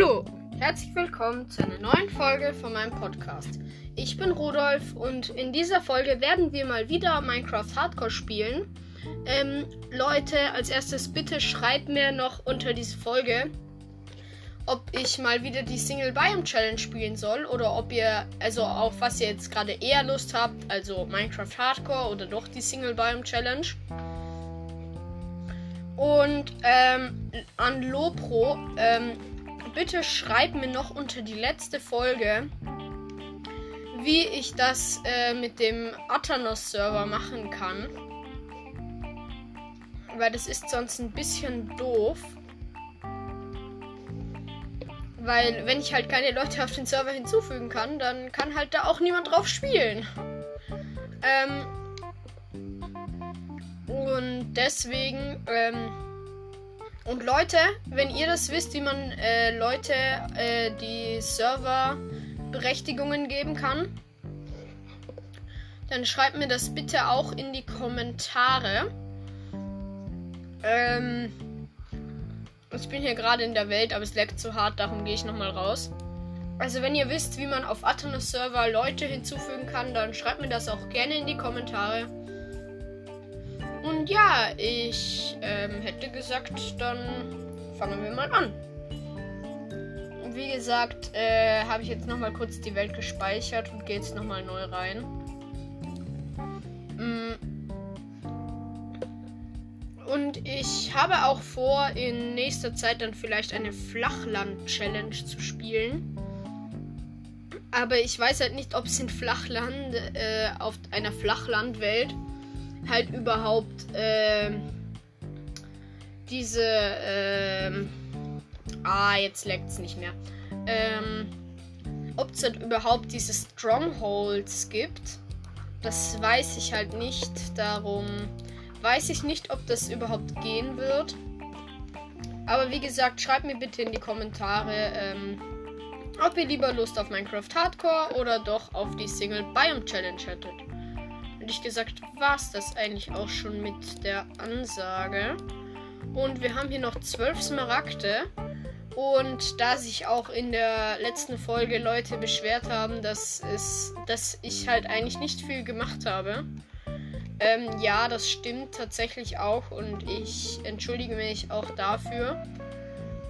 Hallo, herzlich willkommen zu einer neuen Folge von meinem Podcast. Ich bin Rudolf und in dieser Folge werden wir mal wieder Minecraft Hardcore spielen. Ähm, Leute, als erstes bitte schreibt mir noch unter diese Folge, ob ich mal wieder die Single Biome Challenge spielen soll oder ob ihr, also auf was ihr jetzt gerade eher Lust habt, also Minecraft Hardcore oder doch die Single Biome Challenge. Und ähm, an Lopro, ähm, bitte schreibt mir noch unter die letzte Folge, wie ich das äh, mit dem Athanos-Server machen kann. Weil das ist sonst ein bisschen doof. Weil wenn ich halt keine Leute auf den Server hinzufügen kann, dann kann halt da auch niemand drauf spielen. Ähm, und deswegen, ähm, und Leute, wenn ihr das wisst, wie man äh, Leute äh, die Serverberechtigungen geben kann, dann schreibt mir das bitte auch in die Kommentare. Ähm, ich bin hier gerade in der Welt, aber es leckt zu hart, darum gehe ich nochmal raus. Also wenn ihr wisst, wie man auf Athenos Server Leute hinzufügen kann, dann schreibt mir das auch gerne in die Kommentare. Und ja, ich ähm, hätte gesagt, dann fangen wir mal an. Wie gesagt, äh, habe ich jetzt nochmal kurz die Welt gespeichert und gehe jetzt nochmal neu rein. Mm. Und ich habe auch vor, in nächster Zeit dann vielleicht eine Flachland-Challenge zu spielen. Aber ich weiß halt nicht, ob es in Flachland, äh, auf einer Flachlandwelt halt überhaupt äh, diese. Äh, ah, jetzt leckt es nicht mehr. Ähm, ob es halt überhaupt diese Strongholds gibt, das weiß ich halt nicht. Darum weiß ich nicht, ob das überhaupt gehen wird. Aber wie gesagt, schreibt mir bitte in die Kommentare, ähm, ob ihr lieber Lust auf Minecraft Hardcore oder doch auf die Single Biome Challenge hättet ehrlich gesagt war es das eigentlich auch schon mit der Ansage. Und wir haben hier noch zwölf Smaragde. Und da sich auch in der letzten Folge Leute beschwert haben, dass, es, dass ich halt eigentlich nicht viel gemacht habe. Ähm, ja, das stimmt tatsächlich auch und ich entschuldige mich auch dafür.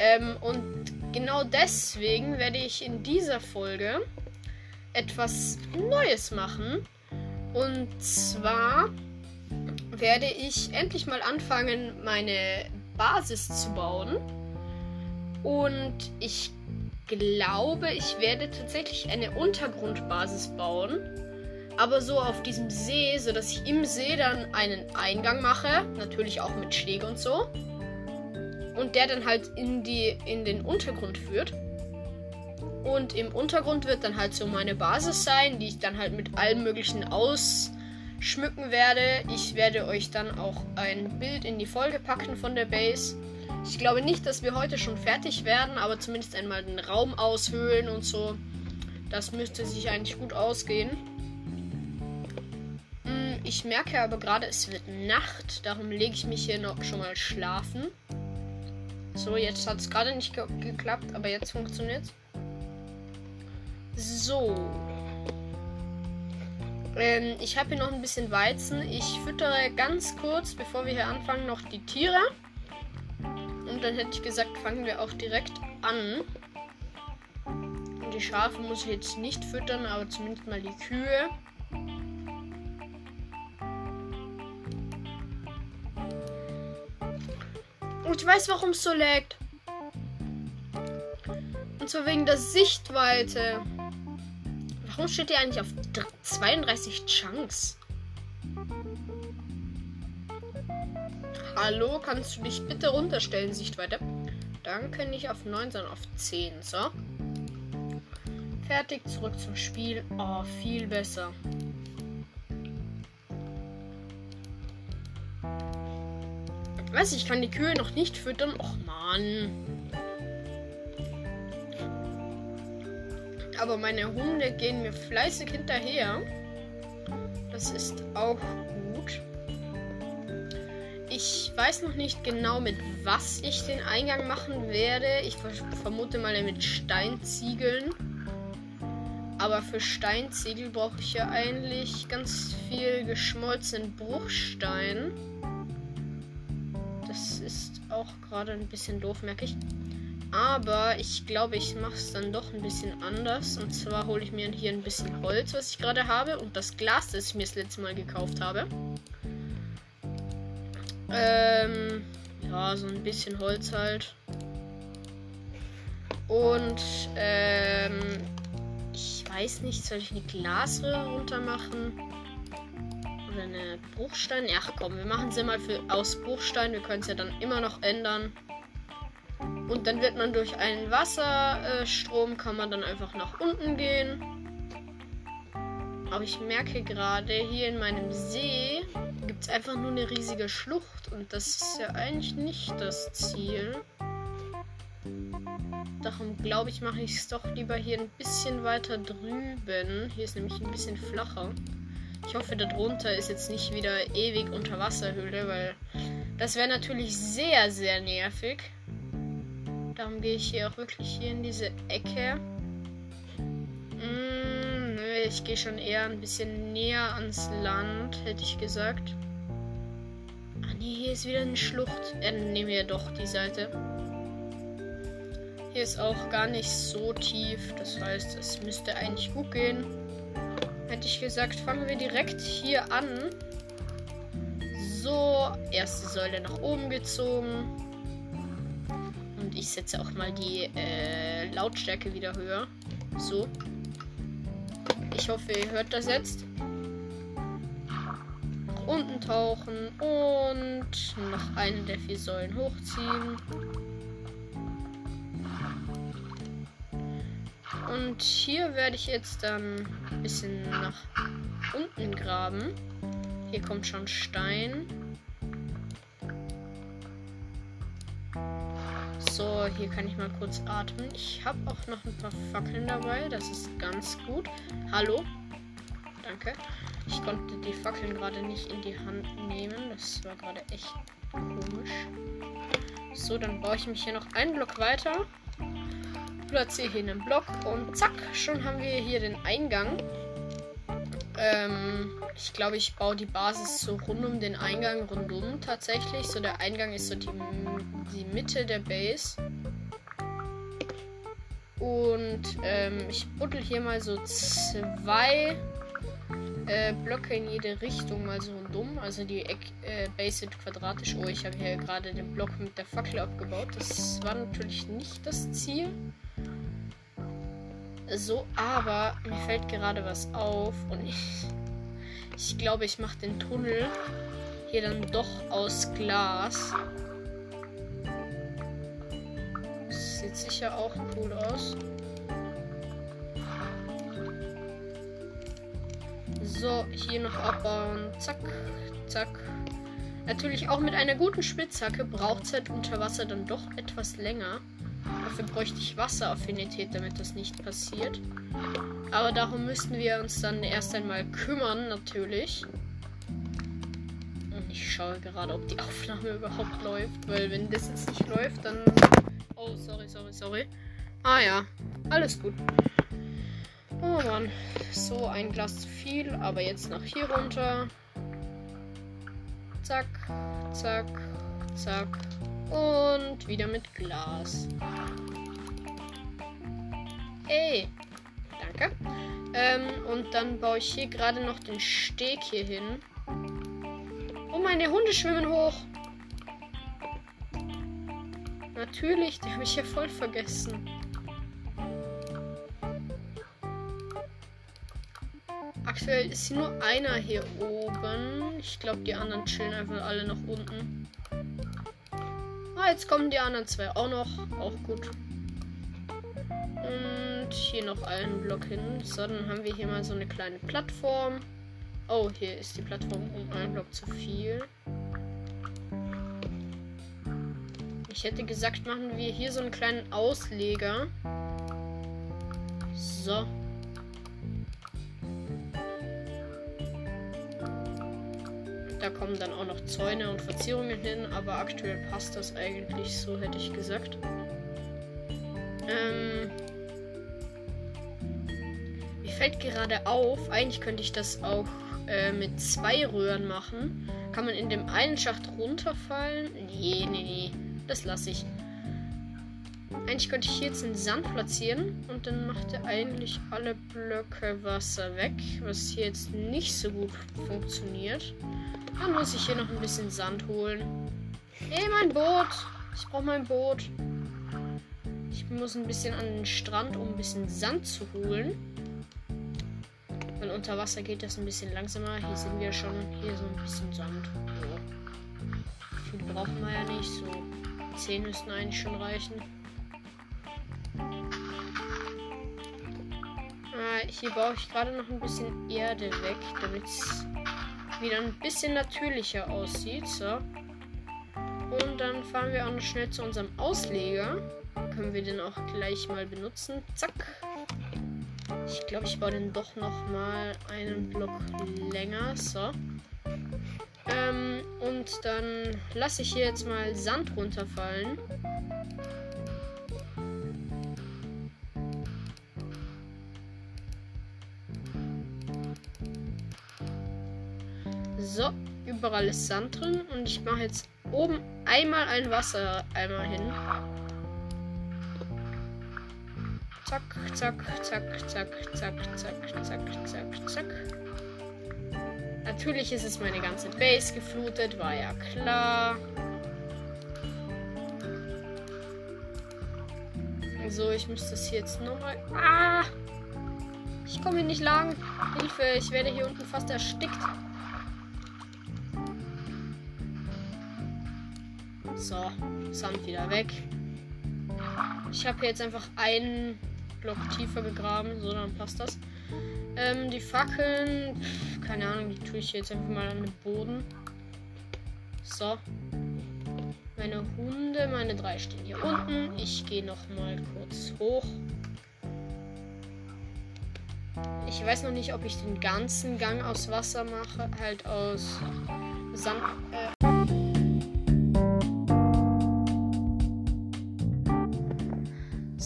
Ähm, und genau deswegen werde ich in dieser Folge etwas Neues machen. Und zwar werde ich endlich mal anfangen, meine Basis zu bauen. Und ich glaube, ich werde tatsächlich eine Untergrundbasis bauen. Aber so auf diesem See, sodass ich im See dann einen Eingang mache. Natürlich auch mit Schläge und so. Und der dann halt in, die, in den Untergrund führt. Und im Untergrund wird dann halt so meine Basis sein, die ich dann halt mit allem möglichen ausschmücken werde. Ich werde euch dann auch ein Bild in die Folge packen von der Base. Ich glaube nicht, dass wir heute schon fertig werden, aber zumindest einmal den Raum aushöhlen und so. Das müsste sich eigentlich gut ausgehen. Hm, ich merke aber gerade, es wird Nacht. Darum lege ich mich hier noch schon mal schlafen. So, jetzt hat es gerade nicht ge geklappt, aber jetzt funktioniert es. So. Ähm, ich habe hier noch ein bisschen Weizen. Ich füttere ganz kurz, bevor wir hier anfangen, noch die Tiere. Und dann hätte ich gesagt, fangen wir auch direkt an. Und die Schafe muss ich jetzt nicht füttern, aber zumindest mal die Kühe. Und ich weiß, warum es so laggt. Und zwar wegen der Sichtweite. Warum steht ihr eigentlich auf 32 Chunks? Hallo, kannst du dich bitte runterstellen, Sichtweite? Danke, nicht auf 9, sondern auf 10. So. Fertig, zurück zum Spiel. Oh, viel besser. Weiß ich kann die Kühe noch nicht füttern. Och Mann. Aber meine Hunde gehen mir fleißig hinterher. Das ist auch gut. Ich weiß noch nicht genau, mit was ich den Eingang machen werde. Ich vermute mal mit Steinziegeln. Aber für Steinziegel brauche ich ja eigentlich ganz viel geschmolzenen Bruchstein. Das ist auch gerade ein bisschen doof, merke ich. Aber ich glaube, ich mache es dann doch ein bisschen anders. Und zwar hole ich mir hier ein bisschen Holz, was ich gerade habe. Und das Glas, das ich mir das letzte Mal gekauft habe. Ähm, ja, so ein bisschen Holz halt. Und, ähm, ich weiß nicht, soll ich eine Glasröhre runter machen? Oder eine Bruchstein? Ach komm, wir machen sie mal für, aus Bruchstein. Wir können es ja dann immer noch ändern. Und dann wird man durch einen Wasserstrom, kann man dann einfach nach unten gehen. Aber ich merke gerade, hier in meinem See gibt es einfach nur eine riesige Schlucht. Und das ist ja eigentlich nicht das Ziel. Darum glaube ich, mache ich es doch lieber hier ein bisschen weiter drüben. Hier ist nämlich ein bisschen flacher. Ich hoffe, darunter ist jetzt nicht wieder ewig Unterwasserhöhle, weil das wäre natürlich sehr, sehr nervig. Darum gehe ich hier auch wirklich hier in diese Ecke. Mm, nö, ich gehe schon eher ein bisschen näher ans Land, hätte ich gesagt. Ah nee, hier ist wieder eine Schlucht. Äh, nehmen wir doch die Seite. Hier ist auch gar nicht so tief. Das heißt, es müsste eigentlich gut gehen. Hätte ich gesagt, fangen wir direkt hier an. So, erste Säule nach oben gezogen ich setze auch mal die äh, Lautstärke wieder höher. So. Ich hoffe, ihr hört das jetzt. Unten tauchen und noch eine der vier Säulen hochziehen. Und hier werde ich jetzt dann ein bisschen nach unten graben. Hier kommt schon Stein. Hier kann ich mal kurz atmen. Ich habe auch noch ein paar Fackeln dabei. Das ist ganz gut. Hallo. Danke. Ich konnte die Fackeln gerade nicht in die Hand nehmen. Das war gerade echt komisch. So, dann baue ich mich hier noch einen Block weiter. Platziere hier einen Block und zack, schon haben wir hier den Eingang. Ähm, ich glaube, ich baue die Basis so rund um den Eingang rundum tatsächlich. So der Eingang ist so die, die Mitte der Base. Und ähm, ich buddel hier mal so zwei äh, Blöcke in jede Richtung mal so rundum. Also die Eck, äh, Base sind quadratisch. Oh, ich habe hier gerade den Block mit der Fackel abgebaut. Das war natürlich nicht das Ziel. So, aber mir fällt gerade was auf und ich, ich glaube, ich mache den Tunnel hier dann doch aus Glas. Sieht sicher auch cool aus. So, hier noch abbauen. Zack, zack. Natürlich auch mit einer guten Spitzhacke braucht es halt unter Wasser dann doch etwas länger. Dafür bräuchte ich Wasseraffinität, damit das nicht passiert. Aber darum müssten wir uns dann erst einmal kümmern, natürlich. Und ich schaue gerade, ob die Aufnahme überhaupt läuft, weil wenn das jetzt nicht läuft, dann... Oh, sorry, sorry, sorry. Ah ja, alles gut. Oh Mann, so ein Glas zu viel, aber jetzt nach hier runter. Zack, zack, zack. Und wieder mit Glas. Ey. Danke. Ähm, und dann baue ich hier gerade noch den Steg hier hin. Oh, meine Hunde schwimmen hoch. Natürlich, die habe ich ja voll vergessen. Aktuell ist nur einer hier oben. Ich glaube, die anderen chillen einfach alle noch unten. Ah, jetzt kommen die anderen zwei auch noch. Auch gut. Und hier noch einen Block hin. So, dann haben wir hier mal so eine kleine Plattform. Oh, hier ist die Plattform um einen Block zu viel. Ich hätte gesagt, machen wir hier so einen kleinen Ausleger. So. Da kommen dann auch noch Zäune und Verzierungen hin, aber aktuell passt das eigentlich so, hätte ich gesagt. Ähm, mir fällt gerade auf, eigentlich könnte ich das auch äh, mit zwei Röhren machen. Kann man in dem einen Schacht runterfallen? Nee, nee, nee. Das lasse ich. Eigentlich könnte ich hier jetzt einen Sand platzieren und dann macht er eigentlich alle Blöcke Wasser weg, was hier jetzt nicht so gut funktioniert. Dann muss ich hier noch ein bisschen Sand holen. Hey, mein Boot! Ich brauche mein Boot. Ich muss ein bisschen an den Strand, um ein bisschen Sand zu holen. Weil unter Wasser geht das ein bisschen langsamer. Hier sind wir schon. Hier so ein bisschen Sand. So. Viel brauchen wir ja nicht. So 10 müssten eigentlich schon reichen. Ah, hier baue ich gerade noch ein bisschen Erde weg, damit es wieder ein bisschen natürlicher aussieht. So. Und dann fahren wir auch noch schnell zu unserem Ausleger. Können wir den auch gleich mal benutzen. Zack. Ich glaube, ich baue den doch noch mal einen Block länger. So. Ähm, und dann lasse ich hier jetzt mal Sand runterfallen. So, überall ist Sand drin und ich mache jetzt oben einmal ein Wassereimer hin. Zack, zack, zack, zack, zack, zack, zack, zack, zack. Natürlich ist es meine ganze Base geflutet, war ja klar. So, ich muss das hier jetzt nochmal. Ah! Ich komme hier nicht lang. Hilfe, ich werde hier unten fast erstickt. So, Sand wieder weg. Ich habe jetzt einfach einen Block tiefer gegraben, so dann passt das. Ähm, die Fackeln, pf, keine Ahnung, die tue ich jetzt einfach mal an den Boden. So. Meine Hunde, meine drei stehen hier unten. Ich gehe noch mal kurz hoch. Ich weiß noch nicht, ob ich den ganzen Gang aus Wasser mache, halt aus Sand. Äh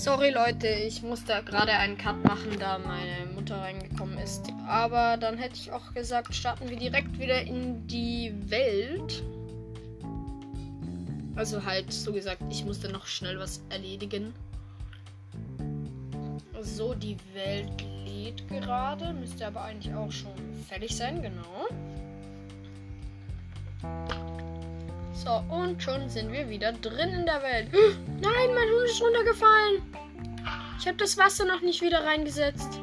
Sorry Leute, ich musste gerade einen Cut machen, da meine Mutter reingekommen ist. Aber dann hätte ich auch gesagt, starten wir direkt wieder in die Welt. Also halt so gesagt, ich musste noch schnell was erledigen. So, die Welt lädt gerade. Müsste aber eigentlich auch schon fertig sein, genau. So, und schon sind wir wieder drin in der Welt. Nein, mein Hund ist runtergefallen. Ich habe das Wasser noch nicht wieder reingesetzt.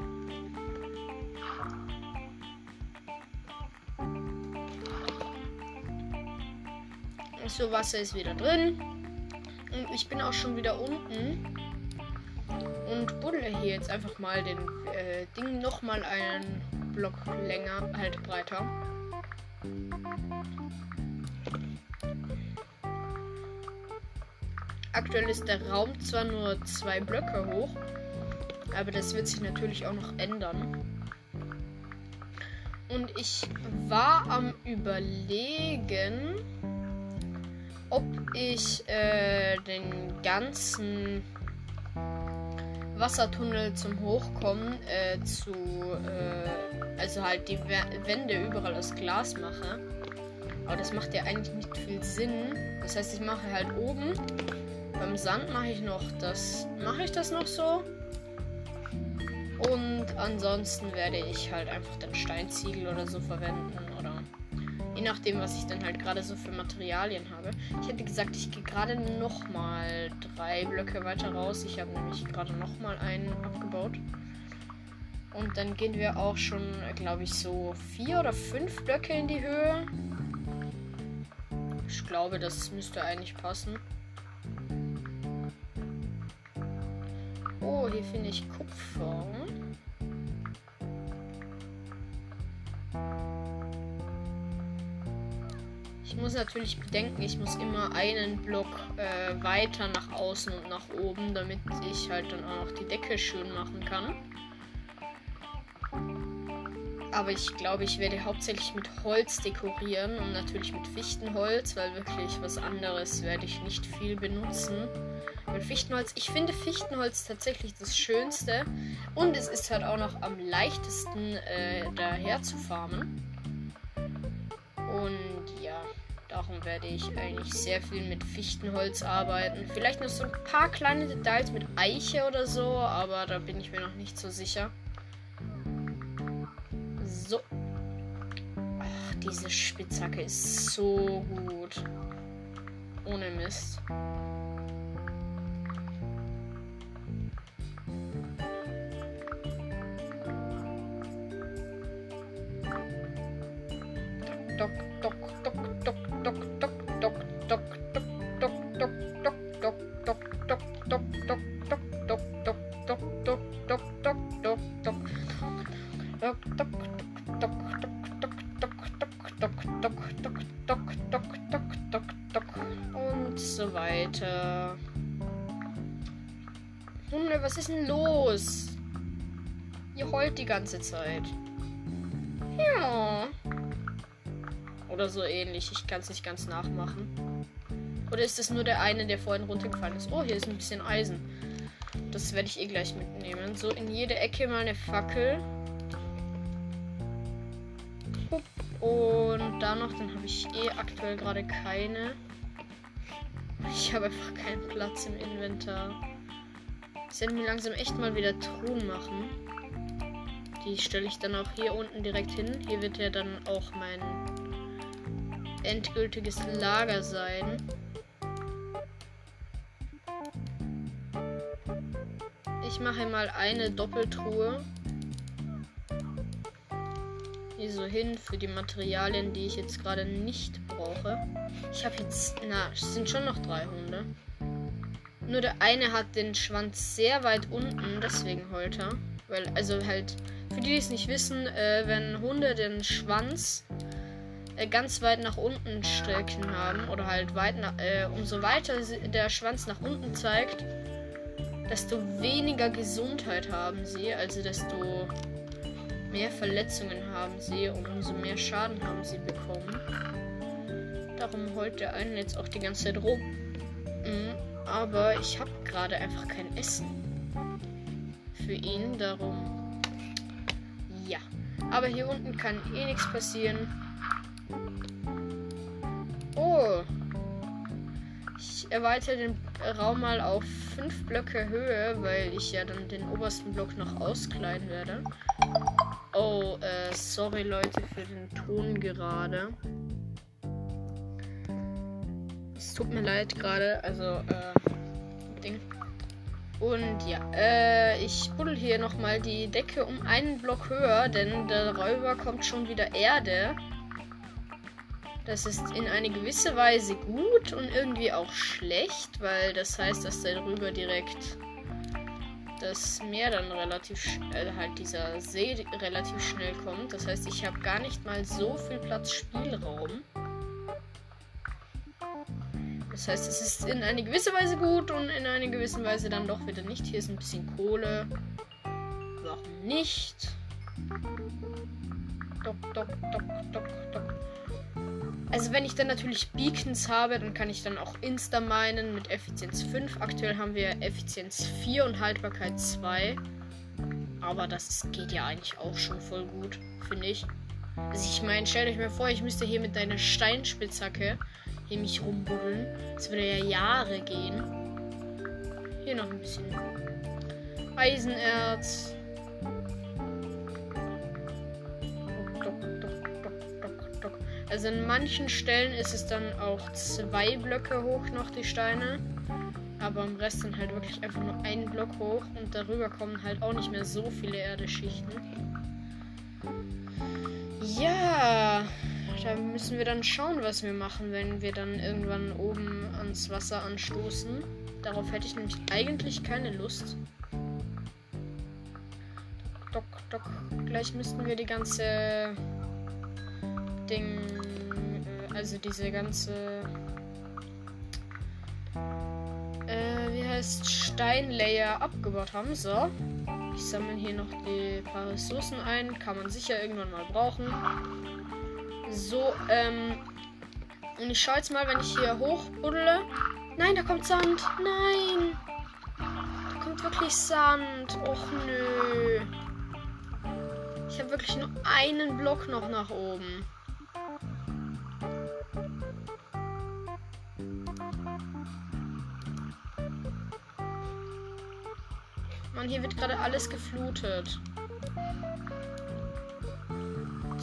So, Wasser ist wieder drin. Und ich bin auch schon wieder unten. Und buddle hier jetzt einfach mal den äh, Ding noch mal einen Block länger, halt breiter. Aktuell ist der Raum zwar nur zwei Blöcke hoch, aber das wird sich natürlich auch noch ändern. Und ich war am Überlegen, ob ich äh, den ganzen Wassertunnel zum Hochkommen äh, zu, äh, also halt die Wände überall aus Glas mache. Aber das macht ja eigentlich nicht viel Sinn. Das heißt, ich mache halt oben beim Sand mache ich noch das. Mache ich das noch so? Und ansonsten werde ich halt einfach den Steinziegel oder so verwenden oder je nachdem, was ich dann halt gerade so für Materialien habe. Ich hätte gesagt, ich gehe gerade noch mal drei Blöcke weiter raus. Ich habe nämlich gerade noch mal einen abgebaut. Und dann gehen wir auch schon, glaube ich, so vier oder fünf Blöcke in die Höhe. Ich glaube, das müsste eigentlich passen. Oh, hier finde ich Kupfer. Ich muss natürlich bedenken, ich muss immer einen Block äh, weiter nach außen und nach oben, damit ich halt dann auch noch die Decke schön machen kann. Aber ich glaube, ich werde hauptsächlich mit Holz dekorieren und natürlich mit Fichtenholz, weil wirklich was anderes werde ich nicht viel benutzen. Weil Fichtenholz, ich finde Fichtenholz tatsächlich das Schönste und es ist halt auch noch am leichtesten äh, daher zu farmen. Und ja, darum werde ich eigentlich sehr viel mit Fichtenholz arbeiten. Vielleicht noch so ein paar kleine Details mit Eiche oder so, aber da bin ich mir noch nicht so sicher. Diese Spitzhacke ist so gut. Ohne Mist. Heult die ganze Zeit. Ja. Oder so ähnlich. Ich kann es nicht ganz nachmachen. Oder ist das nur der eine, der vorhin runtergefallen ist? Oh, hier ist ein bisschen Eisen. Das werde ich eh gleich mitnehmen. So, in jede Ecke mal eine Fackel. Und da noch, dann habe ich eh aktuell gerade keine. Ich habe einfach keinen Platz im Inventar. Ich werde mir langsam echt mal wieder Truhen machen. Die stelle ich dann auch hier unten direkt hin. Hier wird ja dann auch mein endgültiges Lager sein. Ich mache mal eine Doppeltruhe. Hier so hin für die Materialien, die ich jetzt gerade nicht brauche. Ich habe jetzt, na, es sind schon noch drei Hunde. Nur der eine hat den Schwanz sehr weit unten, deswegen heult er. Weil, also halt, für die, die es nicht wissen, äh, wenn Hunde den Schwanz äh, ganz weit nach unten strecken haben oder halt weit nach, äh, umso weiter der Schwanz nach unten zeigt, desto weniger Gesundheit haben sie, also desto mehr Verletzungen haben sie und umso mehr Schaden haben sie bekommen. Darum heult der einen jetzt auch die ganze Zeit rum. Mhm, aber ich habe gerade einfach kein Essen für ihn, darum. Aber hier unten kann eh nichts passieren. Oh. Ich erweitere den Raum mal auf 5 Blöcke Höhe, weil ich ja dann den obersten Block noch auskleiden werde. Oh, äh, sorry Leute für den Ton gerade. Es tut mir leid gerade, also, äh, Ding. Und ja, äh, ich buddel hier nochmal die Decke um einen Block höher, denn darüber kommt schon wieder Erde. Das ist in eine gewisse Weise gut und irgendwie auch schlecht, weil das heißt, dass darüber direkt das Meer dann relativ äh, halt dieser See relativ schnell kommt. Das heißt, ich habe gar nicht mal so viel Platz Spielraum. Das heißt, es ist in eine gewisse Weise gut und in eine gewisse Weise dann doch wieder nicht. Hier ist ein bisschen Kohle. Warum nicht? Dock, dock, dock, dock, dock. Also wenn ich dann natürlich Beacons habe, dann kann ich dann auch Insta meinen mit Effizienz 5. Aktuell haben wir Effizienz 4 und Haltbarkeit 2. Aber das geht ja eigentlich auch schon voll gut, finde ich. Also ich meine, stellt euch mal vor, ich müsste hier mit deiner Steinspitzhacke hier mich rumbuddeln. Das würde ja Jahre gehen. Hier noch ein bisschen Eisenerz. Also in manchen Stellen ist es dann auch zwei Blöcke hoch noch die Steine. Aber im Rest dann halt wirklich einfach nur ein Block hoch und darüber kommen halt auch nicht mehr so viele Erdeschichten. Ja, da müssen wir dann schauen, was wir machen, wenn wir dann irgendwann oben ans Wasser anstoßen. Darauf hätte ich nämlich eigentlich keine Lust. Dock, dock. Gleich müssten wir die ganze Ding, äh, also diese ganze, äh, wie heißt Steinlayer abgebaut haben. So, Ich sammle hier noch die paar Ressourcen ein. Kann man sicher irgendwann mal brauchen. So, ähm. Und ich schaue jetzt mal, wenn ich hier hochbuddle. Nein, da kommt Sand. Nein. Da kommt wirklich Sand. Och nö. Ich habe wirklich nur einen Block noch nach oben. Mann, hier wird gerade alles geflutet.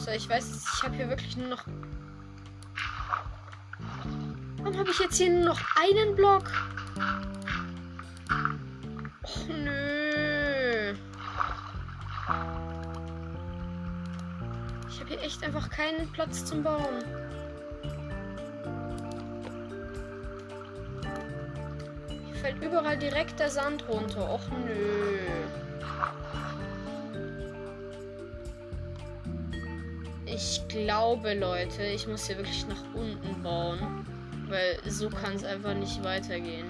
So, ich weiß, ich habe hier wirklich nur noch. Warum habe ich jetzt hier nur noch einen Block? Och nö. Ich habe hier echt einfach keinen Platz zum Bauen. Hier fällt überall direkt der Sand runter. Och nö. Glaube, Leute, ich muss hier wirklich nach unten bauen. Weil so kann es einfach nicht weitergehen.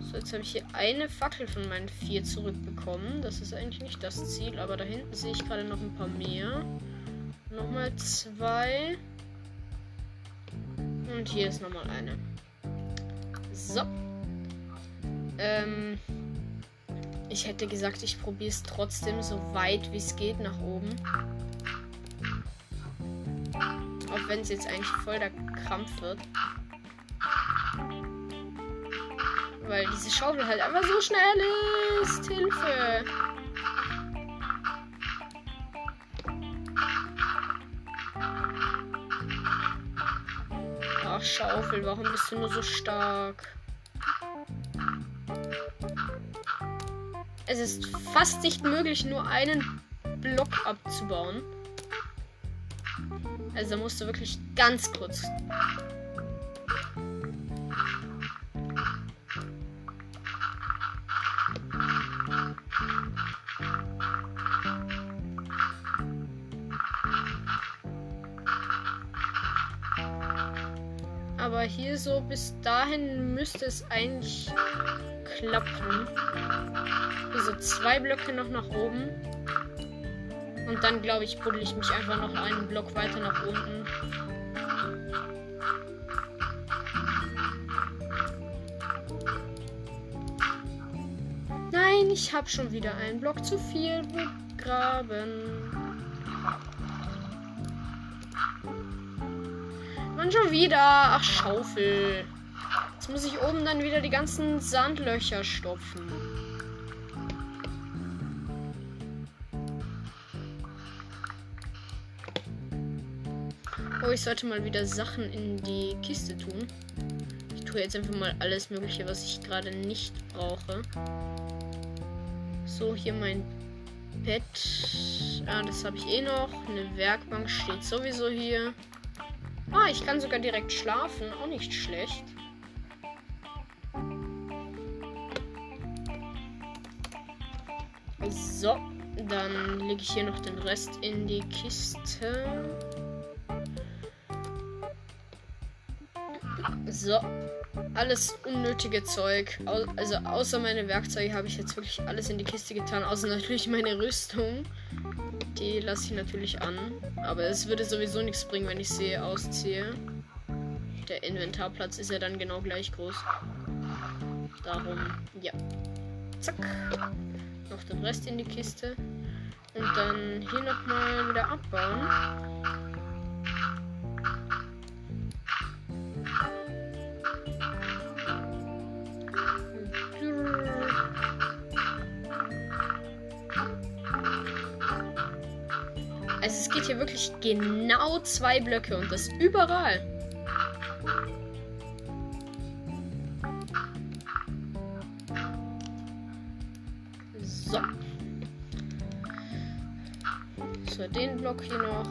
So, jetzt habe ich hier eine Fackel von meinen vier zurückbekommen. Das ist eigentlich nicht das Ziel, aber da hinten sehe ich gerade noch ein paar mehr. Nochmal zwei. Und hier ist nochmal eine. So. Ähm, ich hätte gesagt, ich probiere es trotzdem so weit wie es geht nach oben. Auch wenn es jetzt eigentlich voll der Krampf wird. Weil diese Schaufel halt einfach so schnell ist. Hilfe. Ach, Schaufel, warum bist du nur so stark? Es ist fast nicht möglich, nur einen Block abzubauen. Also musst du wirklich ganz kurz. Aber hier so bis dahin müsste es eigentlich klappen. Diese zwei Blöcke noch nach oben. Und dann, glaube ich, buddel ich mich einfach noch einen Block weiter nach unten. Nein, ich habe schon wieder einen Block zu viel begraben. Mann, schon wieder. Ach, Schaufel. Jetzt muss ich oben dann wieder die ganzen Sandlöcher stopfen. Oh, ich sollte mal wieder Sachen in die Kiste tun. Ich tue jetzt einfach mal alles Mögliche, was ich gerade nicht brauche. So, hier mein Bett. Ah, das habe ich eh noch. Eine Werkbank steht sowieso hier. Ah, ich kann sogar direkt schlafen. Auch nicht schlecht. So, dann lege ich hier noch den Rest in die Kiste. So. Alles unnötige Zeug. Also außer meine Werkzeuge habe ich jetzt wirklich alles in die Kiste getan. Außer natürlich meine Rüstung. Die lasse ich natürlich an. Aber es würde sowieso nichts bringen, wenn ich sie ausziehe. Der Inventarplatz ist ja dann genau gleich groß. Darum, ja. Zack. Noch den Rest in die Kiste. Und dann hier nochmal wieder abbauen. Also es geht hier wirklich genau zwei Blöcke und das überall. So. So, den Block hier noch.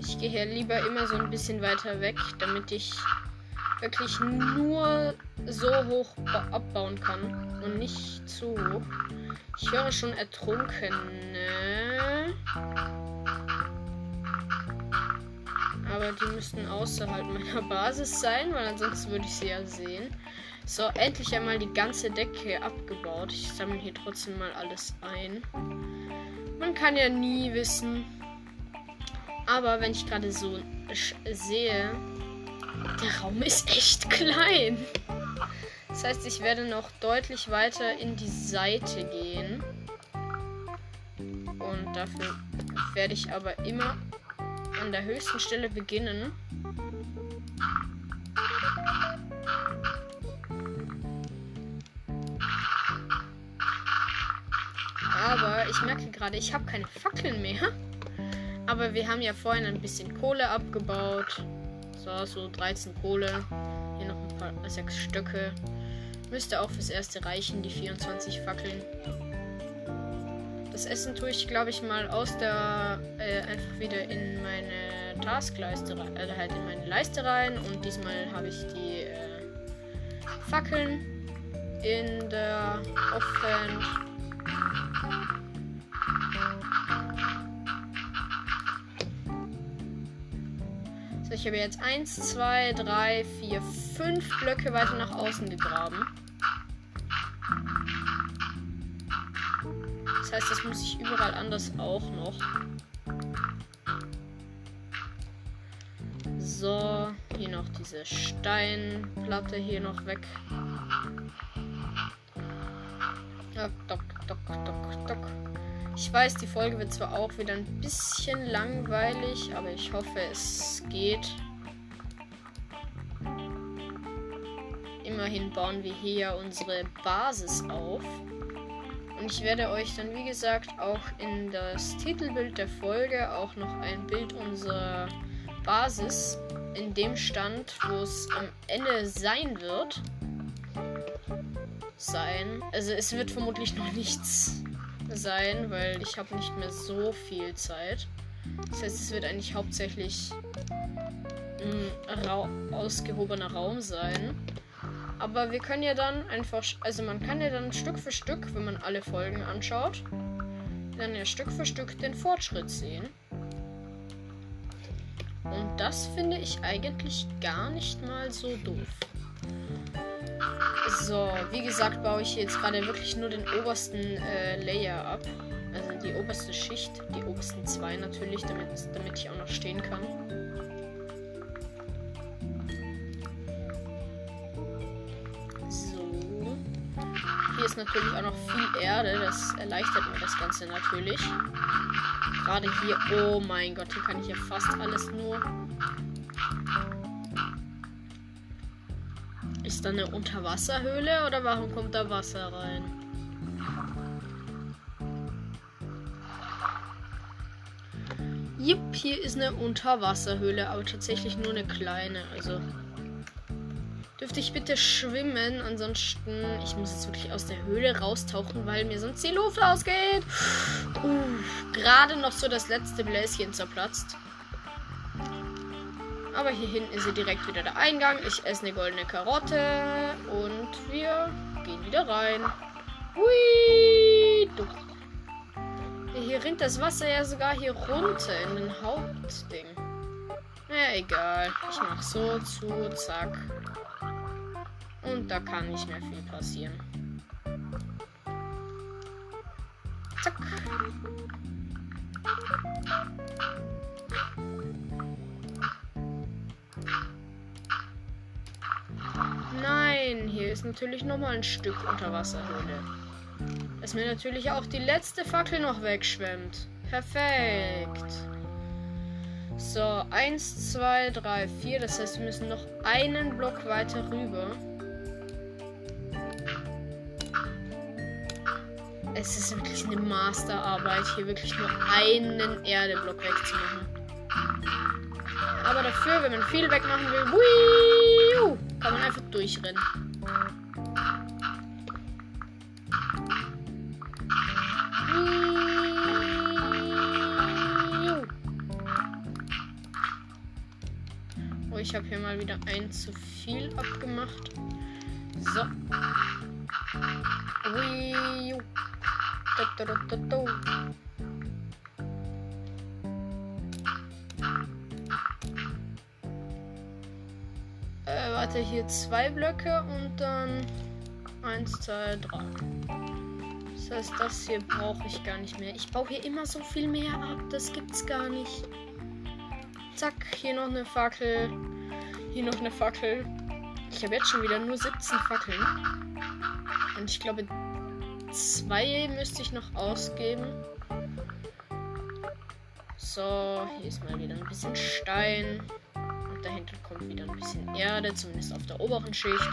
Ich gehe hier lieber immer so ein bisschen weiter weg, damit ich wirklich nur so hoch abbauen kann. Und nicht zu hoch. Ich höre schon Ertrunkene. Aber die müssten außerhalb meiner Basis sein, weil ansonsten würde ich sie ja sehen. So, endlich einmal die ganze Decke abgebaut. Ich sammle hier trotzdem mal alles ein. Man kann ja nie wissen. Aber wenn ich gerade so sehe, der Raum ist echt klein. Das heißt, ich werde noch deutlich weiter in die Seite gehen. Und dafür werde ich aber immer an der höchsten Stelle beginnen. Aber ich merke gerade, ich habe keine Fackeln mehr. Aber wir haben ja vorhin ein bisschen Kohle abgebaut. So, so 13 Kohle. Hier noch ein paar, sechs Stöcke. Müsste auch fürs erste reichen, die 24 Fackeln. Das Essen tue ich, glaube ich, mal aus der äh, einfach wieder in meine Taskleiste, äh, halt in meine Leiste rein. Und diesmal habe ich die äh, Fackeln in der Offhand. So, ich habe jetzt 1, 2, 3, 4, 5 Blöcke weiter nach außen gegraben. Das heißt, das muss ich überall anders auch noch. So, hier noch diese Steinplatte hier noch weg. Weiß, die Folge wird zwar auch wieder ein bisschen langweilig, aber ich hoffe, es geht. Immerhin bauen wir hier unsere Basis auf. Und ich werde euch dann, wie gesagt, auch in das Titelbild der Folge auch noch ein Bild unserer Basis in dem Stand, wo es am Ende sein wird, sein. Also es wird vermutlich noch nichts sein, weil ich habe nicht mehr so viel Zeit. Das heißt, es wird eigentlich hauptsächlich ein Ra ausgehobener Raum sein. Aber wir können ja dann einfach, also man kann ja dann Stück für Stück, wenn man alle Folgen anschaut, dann ja Stück für Stück den Fortschritt sehen. Und das finde ich eigentlich gar nicht mal so doof. So, wie gesagt, baue ich jetzt gerade wirklich nur den obersten äh, Layer ab. Also die oberste Schicht, die obersten zwei natürlich, damit, damit ich auch noch stehen kann. Hier ist natürlich auch noch viel Erde. Das erleichtert mir das Ganze natürlich. Gerade hier. Oh mein Gott, hier kann ich ja fast alles nur. Ist da eine Unterwasserhöhle oder warum kommt da Wasser rein? Jupp, hier ist eine Unterwasserhöhle, aber tatsächlich nur eine kleine. Also Dürfte ich bitte schwimmen? Ansonsten, ich muss jetzt wirklich aus der Höhle raustauchen, weil mir sonst die Luft ausgeht. Uh, Gerade noch so das letzte Bläschen zerplatzt. Aber hier hinten ist sie direkt wieder der Eingang. Ich esse eine goldene Karotte und wir gehen wieder rein. Hui! Hier rinnt das Wasser ja sogar hier runter in den Hauptding. Ja, egal. Ich mach so zu, zack. Und da kann nicht mehr viel passieren. Zack. Nein, hier ist natürlich noch mal ein Stück Unterwasserhöhle. Dass mir natürlich auch die letzte Fackel noch wegschwemmt. Perfekt. So, 1, 2, 3, 4. Das heißt, wir müssen noch einen Block weiter rüber. Es ist wirklich eine Masterarbeit, hier wirklich nur einen Erdeblock wegzumachen. Aber dafür, wenn man viel wegmachen will, wii, kann man einfach durchrennen. Oh, ich habe hier mal wieder ein zu viel abgemacht. So. Ui. Warte, hier zwei Blöcke und dann eins, zwei, drei. Das heißt, das hier brauche ich gar nicht mehr. Ich baue hier immer so viel mehr ab. Das gibt's gar nicht. Zack, hier noch eine Fackel. Hier noch eine Fackel. Ich habe jetzt schon wieder nur 17 Fackeln. Und ich glaube, zwei müsste ich noch ausgeben. So, hier ist mal wieder ein bisschen Stein. Kommt wieder ein bisschen Erde, zumindest auf der oberen Schicht.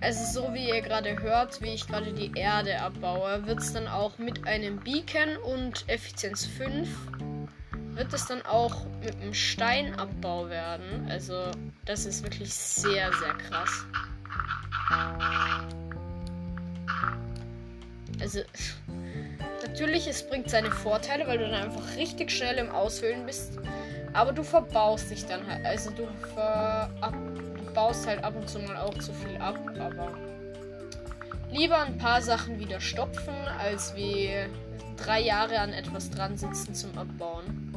Also so wie ihr gerade hört, wie ich gerade die Erde abbaue, wird es dann auch mit einem Beacon und Effizienz 5 wird es dann auch mit einem Steinabbau werden. Also das ist wirklich sehr, sehr krass. Also natürlich, es bringt seine Vorteile, weil du dann einfach richtig schnell im Aushöhlen bist. Aber du verbaust dich dann halt. Also du, ver ab, baust halt ab und zu mal auch zu viel ab. Aber lieber ein paar Sachen wieder stopfen, als wie drei Jahre an etwas dran sitzen zum Abbauen.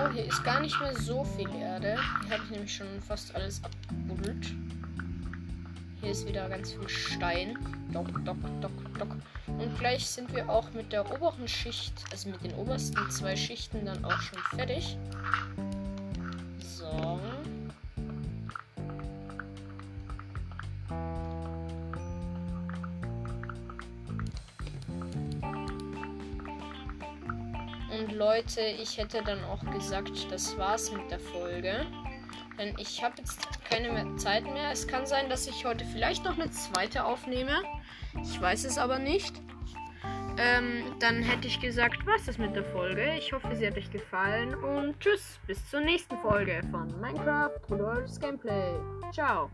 Oh, hier ist gar nicht mehr so viel Erde. Hier habe ich nämlich schon fast alles abgebuddelt. Hier ist wieder ganz viel Stein. Dock, dock, dock, dock. Und gleich sind wir auch mit der oberen Schicht, also mit den obersten zwei Schichten dann auch schon fertig. So. Und Leute, ich hätte dann auch gesagt, das war's mit der Folge. Denn ich habe jetzt keine mehr Zeit mehr. Es kann sein, dass ich heute vielleicht noch eine zweite aufnehme. Ich weiß es aber nicht. Ähm, dann hätte ich gesagt, was ist mit der Folge. Ich hoffe, sie hat euch gefallen und tschüss, bis zur nächsten Folge von Minecraft Rudolfs Gameplay. Ciao.